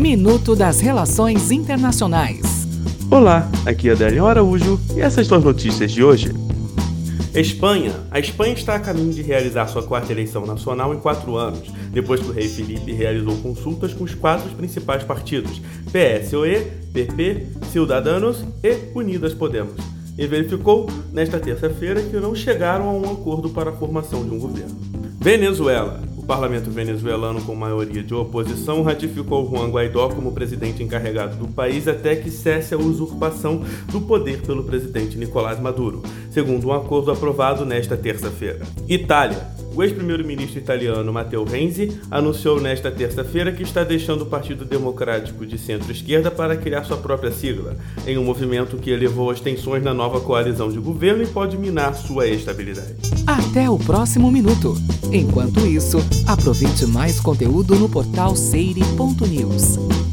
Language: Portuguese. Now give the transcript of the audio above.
Minuto das Relações Internacionais. Olá, aqui é Adélio Araújo e essas são as notícias de hoje. Espanha. A Espanha está a caminho de realizar sua quarta eleição nacional em quatro anos, depois que o rei Felipe realizou consultas com os quatro principais partidos: PSOE, PP, Ciudadanos e Unidas Podemos. E verificou, nesta terça-feira, que não chegaram a um acordo para a formação de um governo. Venezuela parlamento venezuelano, com maioria de oposição, ratificou Juan Guaidó como presidente encarregado do país até que cesse a usurpação do poder pelo presidente Nicolás Maduro, segundo um acordo aprovado nesta terça-feira. Itália. O ex-primeiro-ministro italiano Matteo Renzi anunciou nesta terça-feira que está deixando o Partido Democrático de centro-esquerda para criar sua própria sigla, em um movimento que elevou as tensões na nova coalizão de governo e pode minar sua estabilidade. Até o próximo minuto. Enquanto isso, aproveite mais conteúdo no portal seire.news.